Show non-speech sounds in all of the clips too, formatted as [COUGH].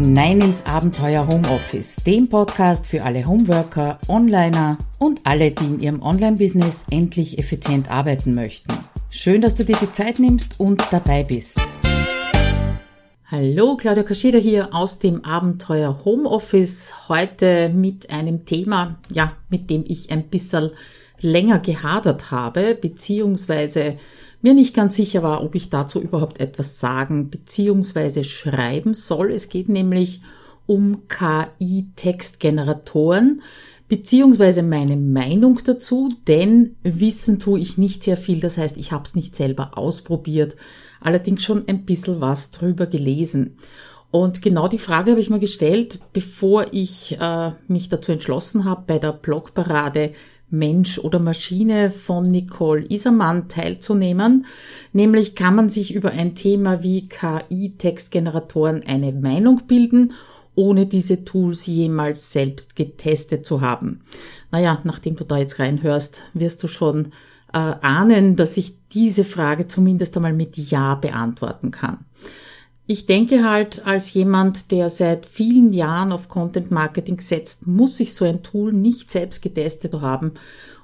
hinein ins Abenteuer Homeoffice, dem Podcast für alle Homeworker, Onliner und alle, die in ihrem Online-Business endlich effizient arbeiten möchten. Schön, dass du dir die Zeit nimmst und dabei bist. Hallo, Claudia Kascheda hier aus dem Abenteuer Homeoffice. Heute mit einem Thema, ja, mit dem ich ein bisschen länger gehadert habe, beziehungsweise mir nicht ganz sicher war, ob ich dazu überhaupt etwas sagen bzw. schreiben soll. Es geht nämlich um KI-Textgeneratoren beziehungsweise meine Meinung dazu, denn wissen tue ich nicht sehr viel. Das heißt, ich habe es nicht selber ausprobiert, allerdings schon ein bisschen was drüber gelesen. Und genau die Frage habe ich mir gestellt, bevor ich äh, mich dazu entschlossen habe, bei der Blogparade Mensch oder Maschine von Nicole Isermann teilzunehmen. Nämlich kann man sich über ein Thema wie KI-Textgeneratoren eine Meinung bilden, ohne diese Tools jemals selbst getestet zu haben. Naja, nachdem du da jetzt reinhörst, wirst du schon äh, ahnen, dass ich diese Frage zumindest einmal mit Ja beantworten kann. Ich denke halt, als jemand, der seit vielen Jahren auf Content Marketing setzt, muss ich so ein Tool nicht selbst getestet haben,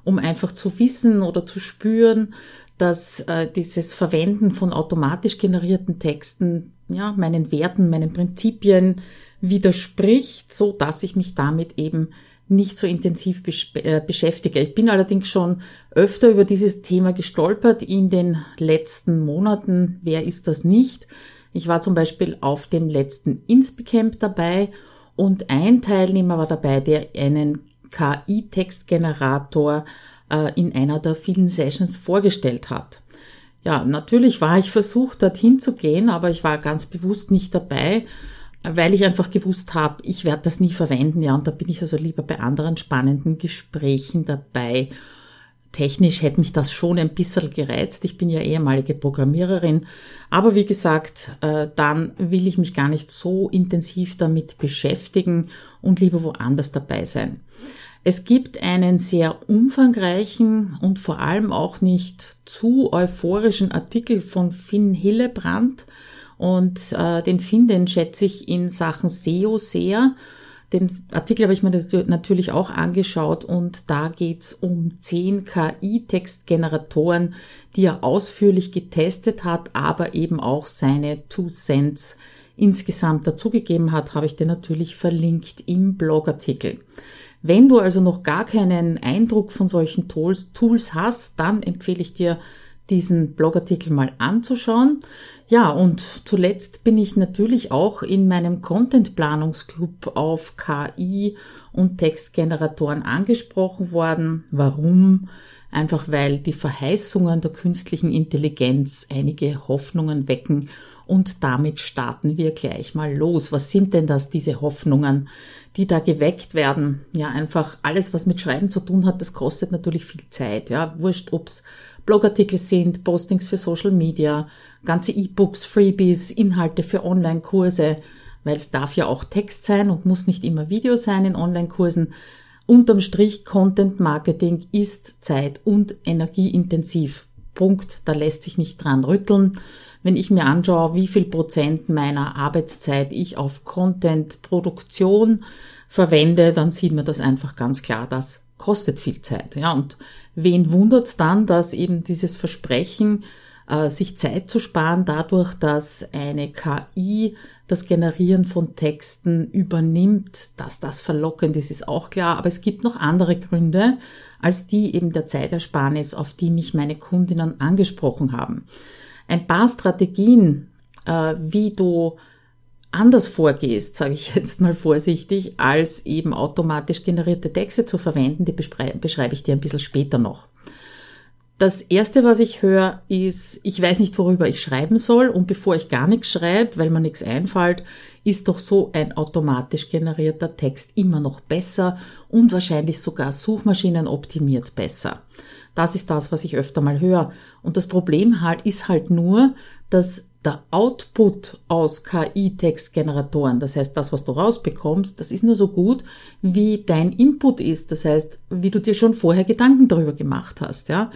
um einfach zu wissen oder zu spüren, dass äh, dieses Verwenden von automatisch generierten Texten ja meinen Werten, meinen Prinzipien widerspricht, so dass ich mich damit eben nicht so intensiv äh, beschäftige. Ich bin allerdings schon öfter über dieses Thema gestolpert in den letzten Monaten. Wer ist das nicht? Ich war zum Beispiel auf dem letzten Inspicamp dabei und ein Teilnehmer war dabei, der einen KI-Textgenerator äh, in einer der vielen Sessions vorgestellt hat. Ja, natürlich war ich versucht, dorthin zu gehen, aber ich war ganz bewusst nicht dabei, weil ich einfach gewusst habe, ich werde das nie verwenden, ja, und da bin ich also lieber bei anderen spannenden Gesprächen dabei technisch hätte mich das schon ein bisschen gereizt. Ich bin ja ehemalige Programmiererin. Aber wie gesagt, äh, dann will ich mich gar nicht so intensiv damit beschäftigen und lieber woanders dabei sein. Es gibt einen sehr umfangreichen und vor allem auch nicht zu euphorischen Artikel von Finn Hillebrand. Und äh, den Finn, den schätze ich in Sachen SEO sehr. Den Artikel habe ich mir natürlich auch angeschaut und da geht's um 10 KI-Textgeneratoren, die er ausführlich getestet hat, aber eben auch seine Two Cents insgesamt dazugegeben hat, habe ich dir natürlich verlinkt im Blogartikel. Wenn du also noch gar keinen Eindruck von solchen Tools, Tools hast, dann empfehle ich dir, diesen Blogartikel mal anzuschauen. Ja, und zuletzt bin ich natürlich auch in meinem Content-Planungsclub auf KI und Textgeneratoren angesprochen worden. Warum? Einfach weil die Verheißungen der künstlichen Intelligenz einige Hoffnungen wecken und damit starten wir gleich mal los. Was sind denn das, diese Hoffnungen, die da geweckt werden? Ja, einfach alles, was mit Schreiben zu tun hat, das kostet natürlich viel Zeit. Ja, wurscht, ob's Blogartikel sind, Postings für Social Media, ganze E-Books, Freebies, Inhalte für Online-Kurse, weil es darf ja auch Text sein und muss nicht immer Video sein in Online-Kursen. Unterm Strich Content Marketing ist zeit- und energieintensiv. Punkt. Da lässt sich nicht dran rütteln. Wenn ich mir anschaue, wie viel Prozent meiner Arbeitszeit ich auf Content Produktion verwende, dann sieht man das einfach ganz klar. Das kostet viel Zeit. Ja, und wen wundert's dann, dass eben dieses Versprechen, äh, sich Zeit zu sparen, dadurch, dass eine KI das Generieren von Texten übernimmt, dass das verlockend ist, ist auch klar. Aber es gibt noch andere Gründe als die eben der Zeitersparnis, auf die mich meine Kundinnen angesprochen haben. Ein paar Strategien, äh, wie du anders vorgehst, sage ich jetzt mal vorsichtig, als eben automatisch generierte Texte zu verwenden, die beschreibe ich dir ein bisschen später noch. Das erste, was ich höre, ist, ich weiß nicht, worüber ich schreiben soll und bevor ich gar nichts schreibe, weil mir nichts einfällt, ist doch so ein automatisch generierter Text immer noch besser und wahrscheinlich sogar Suchmaschinen optimiert besser. Das ist das, was ich öfter mal höre. Und das Problem halt ist halt nur, dass der Output aus KI-Textgeneratoren, das heißt das, was du rausbekommst, das ist nur so gut, wie dein Input ist. Das heißt, wie du dir schon vorher Gedanken darüber gemacht hast, ja.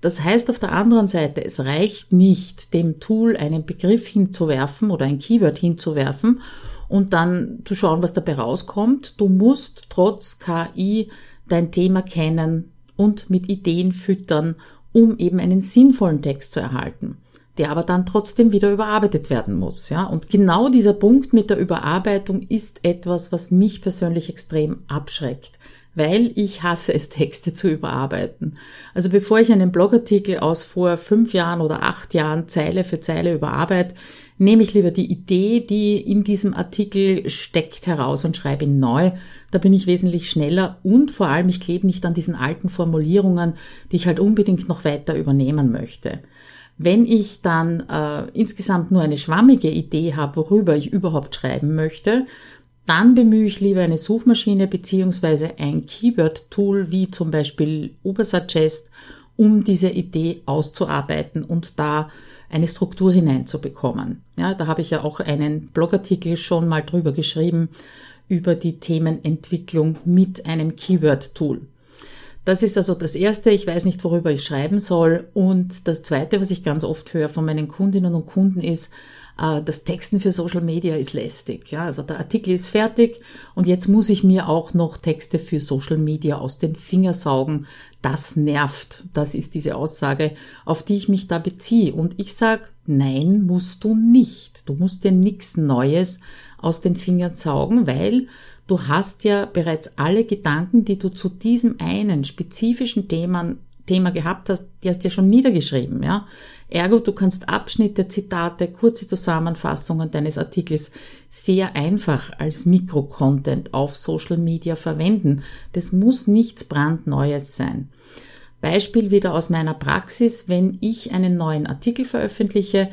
Das heißt auf der anderen Seite, es reicht nicht, dem Tool einen Begriff hinzuwerfen oder ein Keyword hinzuwerfen und dann zu schauen, was dabei rauskommt. Du musst trotz KI dein Thema kennen und mit Ideen füttern, um eben einen sinnvollen Text zu erhalten der aber dann trotzdem wieder überarbeitet werden muss, ja. Und genau dieser Punkt mit der Überarbeitung ist etwas, was mich persönlich extrem abschreckt, weil ich hasse es, [LAUGHS] Texte zu überarbeiten. Also bevor ich einen Blogartikel aus vor fünf Jahren oder acht Jahren Zeile für Zeile überarbeite, nehme ich lieber die Idee, die in diesem Artikel steckt, heraus und schreibe ihn neu. Da bin ich wesentlich schneller und vor allem, ich klebe nicht an diesen alten Formulierungen, die ich halt unbedingt noch weiter übernehmen möchte. Wenn ich dann äh, insgesamt nur eine schwammige Idee habe, worüber ich überhaupt schreiben möchte, dann bemühe ich lieber eine Suchmaschine beziehungsweise ein Keyword-Tool wie zum Beispiel Ubersuggest, um diese Idee auszuarbeiten und da eine Struktur hineinzubekommen. Ja, da habe ich ja auch einen Blogartikel schon mal drüber geschrieben über die Themenentwicklung mit einem Keyword-Tool. Das ist also das Erste. Ich weiß nicht, worüber ich schreiben soll. Und das Zweite, was ich ganz oft höre von meinen Kundinnen und Kunden ist, äh, das Texten für Social Media ist lästig. Ja, also der Artikel ist fertig und jetzt muss ich mir auch noch Texte für Social Media aus den Fingern saugen. Das nervt. Das ist diese Aussage, auf die ich mich da beziehe. Und ich sag, nein, musst du nicht. Du musst dir nichts Neues aus den Fingern saugen, weil Du hast ja bereits alle Gedanken, die du zu diesem einen spezifischen Thema, Thema gehabt hast, die hast du ja schon niedergeschrieben, ja. Ergo, du kannst Abschnitte, Zitate, kurze Zusammenfassungen deines Artikels sehr einfach als Mikrocontent auf Social Media verwenden. Das muss nichts brandneues sein. Beispiel wieder aus meiner Praxis, wenn ich einen neuen Artikel veröffentliche,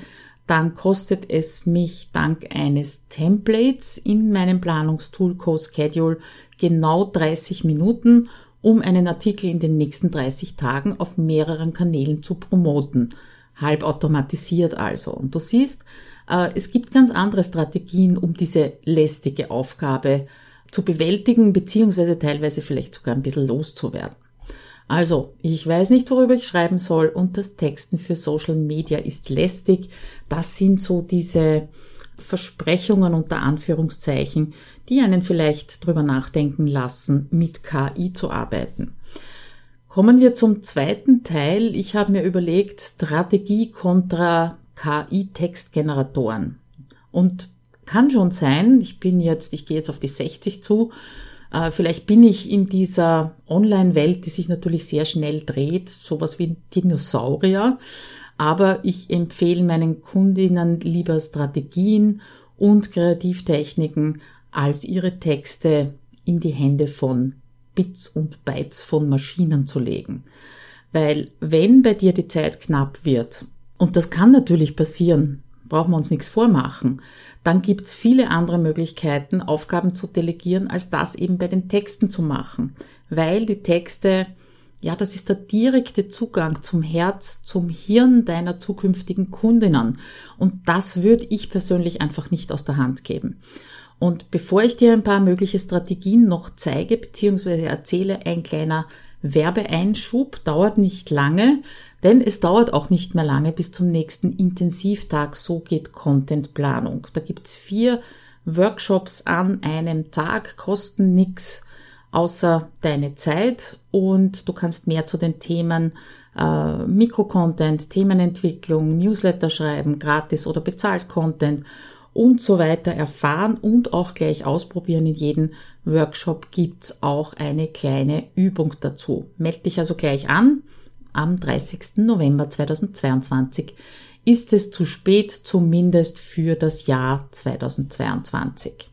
dann kostet es mich dank eines Templates in meinem Planungstool CoSchedule genau 30 Minuten, um einen Artikel in den nächsten 30 Tagen auf mehreren Kanälen zu promoten. Halb automatisiert also. Und du siehst, äh, es gibt ganz andere Strategien, um diese lästige Aufgabe zu bewältigen, beziehungsweise teilweise vielleicht sogar ein bisschen loszuwerden. Also, ich weiß nicht, worüber ich schreiben soll und das Texten für Social Media ist lästig. Das sind so diese Versprechungen unter Anführungszeichen, die einen vielleicht drüber nachdenken lassen, mit KI zu arbeiten. Kommen wir zum zweiten Teil. Ich habe mir überlegt, Strategie kontra KI-Textgeneratoren. Und kann schon sein, ich bin jetzt, ich gehe jetzt auf die 60 zu, vielleicht bin ich in dieser Online-Welt, die sich natürlich sehr schnell dreht, sowas wie ein Dinosaurier. Aber ich empfehle meinen Kundinnen lieber Strategien und Kreativtechniken, als ihre Texte in die Hände von Bits und Bytes von Maschinen zu legen. Weil wenn bei dir die Zeit knapp wird, und das kann natürlich passieren, brauchen wir uns nichts vormachen, dann gibt's viele andere Möglichkeiten, Aufgaben zu delegieren, als das eben bei den Texten zu machen. Weil die Texte, ja, das ist der direkte Zugang zum Herz, zum Hirn deiner zukünftigen Kundinnen. Und das würde ich persönlich einfach nicht aus der Hand geben. Und bevor ich dir ein paar mögliche Strategien noch zeige bzw. erzähle, ein kleiner Werbeeinschub dauert nicht lange, denn es dauert auch nicht mehr lange bis zum nächsten Intensivtag. So geht Contentplanung. Da gibt's vier Workshops an einem Tag, kosten nix außer deine Zeit und du kannst mehr zu den Themen äh, Mikrocontent, Themenentwicklung, Newsletter schreiben, gratis oder bezahlt Content und so weiter erfahren und auch gleich ausprobieren. In jedem Workshop gibt's auch eine kleine Übung dazu. Meld dich also gleich an am 30. November 2022 ist es zu spät, zumindest für das Jahr 2022.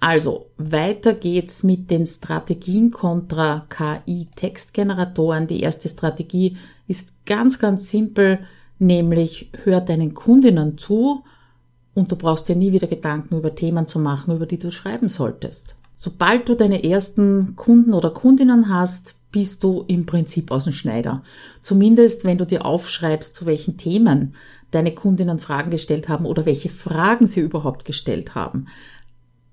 Also, weiter geht's mit den Strategien kontra KI-Textgeneratoren. Die erste Strategie ist ganz, ganz simpel, nämlich hör deinen Kundinnen zu und du brauchst dir nie wieder Gedanken über Themen zu machen, über die du schreiben solltest. Sobald du deine ersten Kunden oder Kundinnen hast, bist du im Prinzip aus dem Schneider. Zumindest, wenn du dir aufschreibst, zu welchen Themen deine Kundinnen Fragen gestellt haben oder welche Fragen sie überhaupt gestellt haben.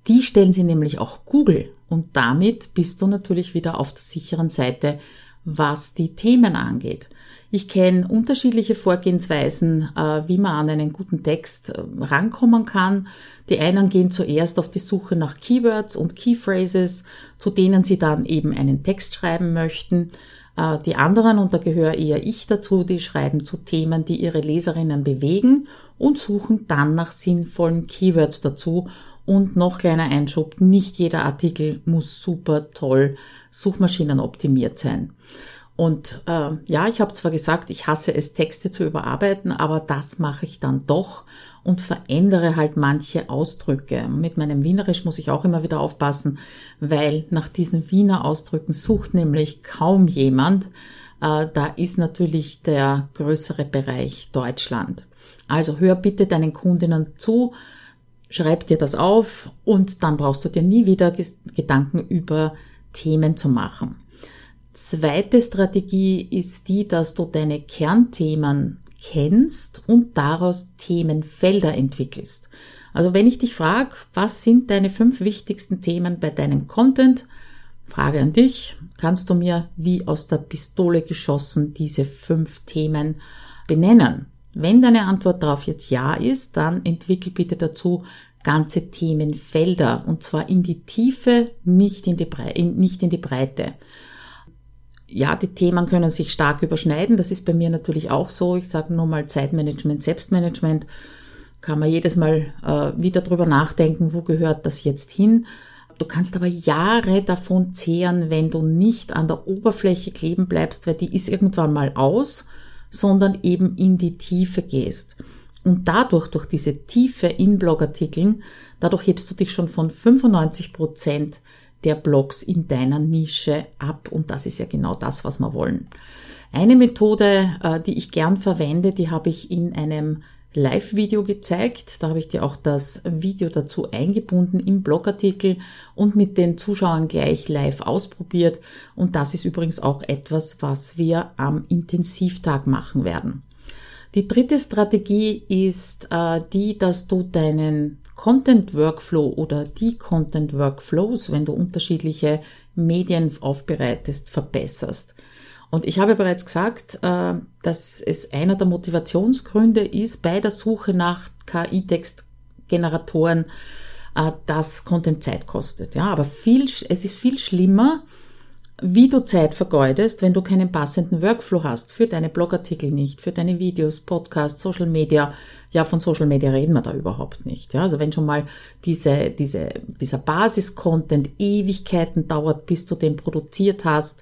Die stellen sie nämlich auch Google und damit bist du natürlich wieder auf der sicheren Seite, was die Themen angeht. Ich kenne unterschiedliche Vorgehensweisen, äh, wie man an einen guten Text äh, rankommen kann. Die einen gehen zuerst auf die Suche nach Keywords und Keyphrases, zu denen sie dann eben einen Text schreiben möchten. Äh, die anderen, und da gehöre eher ich dazu, die schreiben zu Themen, die ihre Leserinnen bewegen und suchen dann nach sinnvollen Keywords dazu. Und noch kleiner Einschub, nicht jeder Artikel muss super toll Suchmaschinen optimiert sein. Und äh, ja, ich habe zwar gesagt, ich hasse es, Texte zu überarbeiten, aber das mache ich dann doch und verändere halt manche Ausdrücke. Mit meinem Wienerisch muss ich auch immer wieder aufpassen, weil nach diesen Wiener Ausdrücken sucht nämlich kaum jemand. Äh, da ist natürlich der größere Bereich Deutschland. Also hör bitte deinen Kundinnen zu, schreib dir das auf und dann brauchst du dir nie wieder Gedanken über Themen zu machen. Zweite Strategie ist die, dass du deine Kernthemen kennst und daraus Themenfelder entwickelst. Also wenn ich dich frage, was sind deine fünf wichtigsten Themen bei deinem Content? Frage an dich, kannst du mir wie aus der Pistole geschossen diese fünf Themen benennen? Wenn deine Antwort darauf jetzt ja ist, dann entwickel bitte dazu ganze Themenfelder und zwar in die Tiefe, nicht in die, Bre nicht in die Breite ja, die Themen können sich stark überschneiden. Das ist bei mir natürlich auch so. Ich sage nur mal Zeitmanagement, Selbstmanagement. Kann man jedes Mal äh, wieder drüber nachdenken, wo gehört das jetzt hin. Du kannst aber Jahre davon zehren, wenn du nicht an der Oberfläche kleben bleibst, weil die ist irgendwann mal aus, sondern eben in die Tiefe gehst. Und dadurch, durch diese Tiefe in Blogartikeln, dadurch hebst du dich schon von 95 Prozent der Blogs in deiner Nische ab. Und das ist ja genau das, was wir wollen. Eine Methode, äh, die ich gern verwende, die habe ich in einem Live-Video gezeigt. Da habe ich dir auch das Video dazu eingebunden im Blogartikel und mit den Zuschauern gleich live ausprobiert. Und das ist übrigens auch etwas, was wir am Intensivtag machen werden. Die dritte Strategie ist äh, die, dass du deinen Content Workflow oder die Content Workflows, wenn du unterschiedliche Medien aufbereitest, verbesserst. Und ich habe bereits gesagt, äh, dass es einer der Motivationsgründe ist bei der Suche nach KI-Textgeneratoren, äh, dass Content Zeit kostet. Ja, aber viel, es ist viel schlimmer, wie du Zeit vergeudest, wenn du keinen passenden Workflow hast, für deine Blogartikel nicht, für deine Videos, Podcasts, Social Media. Ja, von Social Media reden wir da überhaupt nicht. Ja, also wenn schon mal diese, diese, dieser Basis-Content Ewigkeiten dauert, bis du den produziert hast,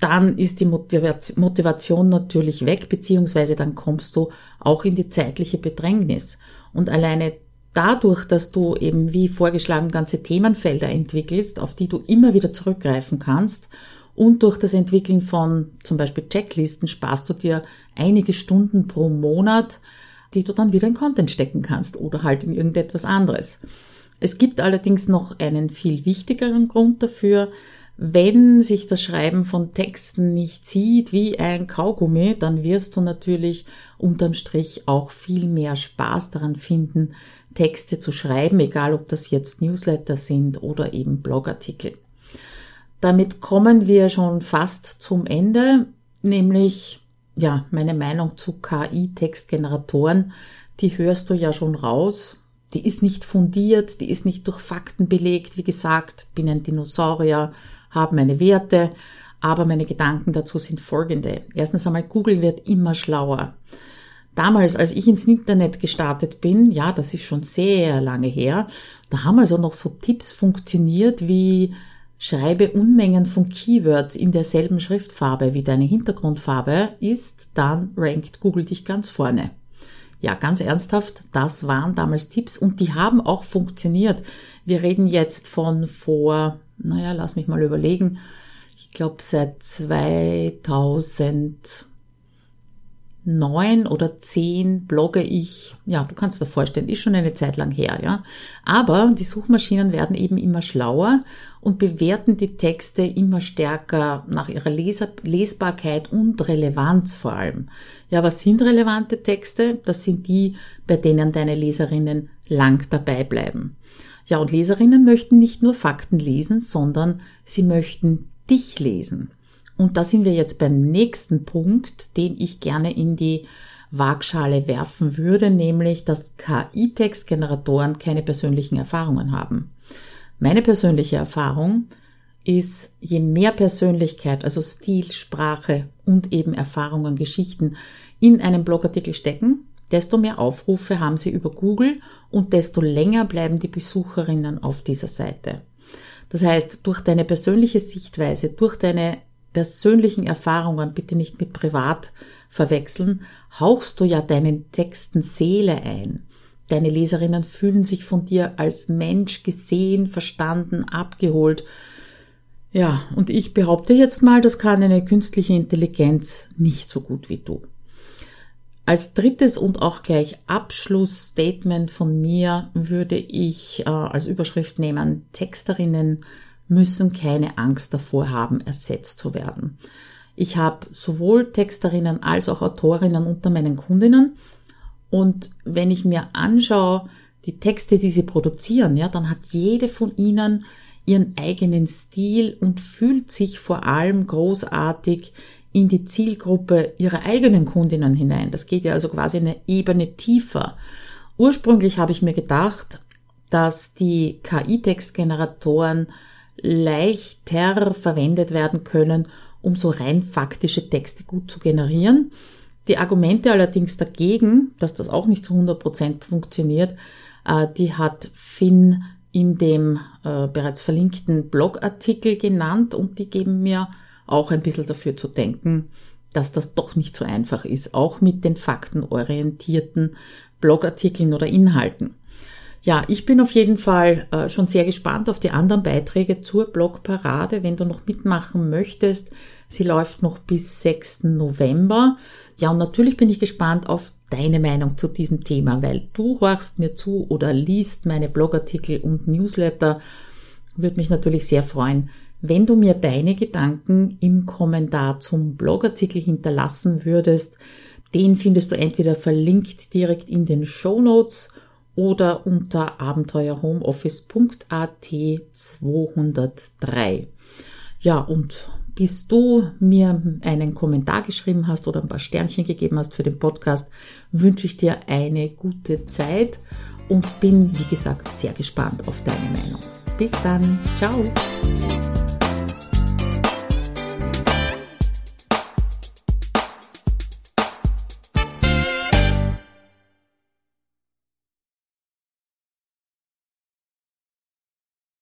dann ist die Motivation natürlich weg, beziehungsweise dann kommst du auch in die zeitliche Bedrängnis. Und alleine dadurch, dass du eben wie vorgeschlagen ganze Themenfelder entwickelst, auf die du immer wieder zurückgreifen kannst und durch das Entwickeln von zum Beispiel Checklisten sparst du dir einige Stunden pro Monat, die du dann wieder in Content stecken kannst oder halt in irgendetwas anderes. Es gibt allerdings noch einen viel wichtigeren Grund dafür, wenn sich das Schreiben von Texten nicht sieht wie ein Kaugummi, dann wirst du natürlich unterm Strich auch viel mehr Spaß daran finden, Texte zu schreiben, egal ob das jetzt Newsletter sind oder eben Blogartikel. Damit kommen wir schon fast zum Ende, nämlich ja, meine Meinung zu KI-Textgeneratoren, die hörst du ja schon raus. Die ist nicht fundiert, die ist nicht durch Fakten belegt. Wie gesagt, bin ein Dinosaurier, habe meine Werte, aber meine Gedanken dazu sind folgende. Erstens einmal, Google wird immer schlauer. Damals, als ich ins Internet gestartet bin, ja, das ist schon sehr lange her, da haben also noch so Tipps funktioniert wie schreibe Unmengen von Keywords in derselben Schriftfarbe wie deine Hintergrundfarbe ist, dann rankt Google dich ganz vorne. Ja, ganz ernsthaft, das waren damals Tipps und die haben auch funktioniert. Wir reden jetzt von vor, naja, lass mich mal überlegen, ich glaube seit 2000 neun oder zehn blogge ich, ja, du kannst dir vorstellen, ist schon eine Zeit lang her, ja. Aber die Suchmaschinen werden eben immer schlauer und bewerten die Texte immer stärker nach ihrer Leser Lesbarkeit und Relevanz vor allem. Ja, was sind relevante Texte? Das sind die, bei denen deine Leserinnen lang dabei bleiben. Ja, und Leserinnen möchten nicht nur Fakten lesen, sondern sie möchten dich lesen. Und da sind wir jetzt beim nächsten Punkt, den ich gerne in die Waagschale werfen würde, nämlich, dass KI-Textgeneratoren keine persönlichen Erfahrungen haben. Meine persönliche Erfahrung ist, je mehr Persönlichkeit, also Stil, Sprache und eben Erfahrungen, Geschichten in einem Blogartikel stecken, desto mehr Aufrufe haben sie über Google und desto länger bleiben die Besucherinnen auf dieser Seite. Das heißt, durch deine persönliche Sichtweise, durch deine persönlichen Erfahrungen, bitte nicht mit privat verwechseln, hauchst du ja deinen Texten Seele ein. Deine Leserinnen fühlen sich von dir als Mensch gesehen, verstanden, abgeholt. Ja, und ich behaupte jetzt mal, das kann eine künstliche Intelligenz nicht so gut wie du. Als drittes und auch gleich Abschlussstatement von mir würde ich äh, als Überschrift nehmen, Texterinnen müssen keine Angst davor haben, ersetzt zu werden. Ich habe sowohl Texterinnen als auch Autorinnen unter meinen Kundinnen und wenn ich mir anschaue, die Texte, die sie produzieren, ja, dann hat jede von ihnen ihren eigenen Stil und fühlt sich vor allem großartig in die Zielgruppe ihrer eigenen Kundinnen hinein. Das geht ja also quasi eine Ebene tiefer. Ursprünglich habe ich mir gedacht, dass die KI-Textgeneratoren leichter verwendet werden können, um so rein faktische Texte gut zu generieren. Die Argumente allerdings dagegen, dass das auch nicht zu 100% funktioniert, äh, die hat Finn in dem äh, bereits verlinkten Blogartikel genannt und die geben mir auch ein bisschen dafür zu denken, dass das doch nicht so einfach ist, auch mit den faktenorientierten Blogartikeln oder Inhalten. Ja, ich bin auf jeden Fall äh, schon sehr gespannt auf die anderen Beiträge zur Blogparade. Wenn du noch mitmachen möchtest, sie läuft noch bis 6. November. Ja, und natürlich bin ich gespannt auf deine Meinung zu diesem Thema, weil du horchst mir zu oder liest meine Blogartikel und Newsletter. Würde mich natürlich sehr freuen, wenn du mir deine Gedanken im Kommentar zum Blogartikel hinterlassen würdest. Den findest du entweder verlinkt direkt in den Show Notes oder unter abenteuerhomeoffice.at 203. Ja, und bis du mir einen Kommentar geschrieben hast oder ein paar Sternchen gegeben hast für den Podcast, wünsche ich dir eine gute Zeit und bin, wie gesagt, sehr gespannt auf deine Meinung. Bis dann. Ciao.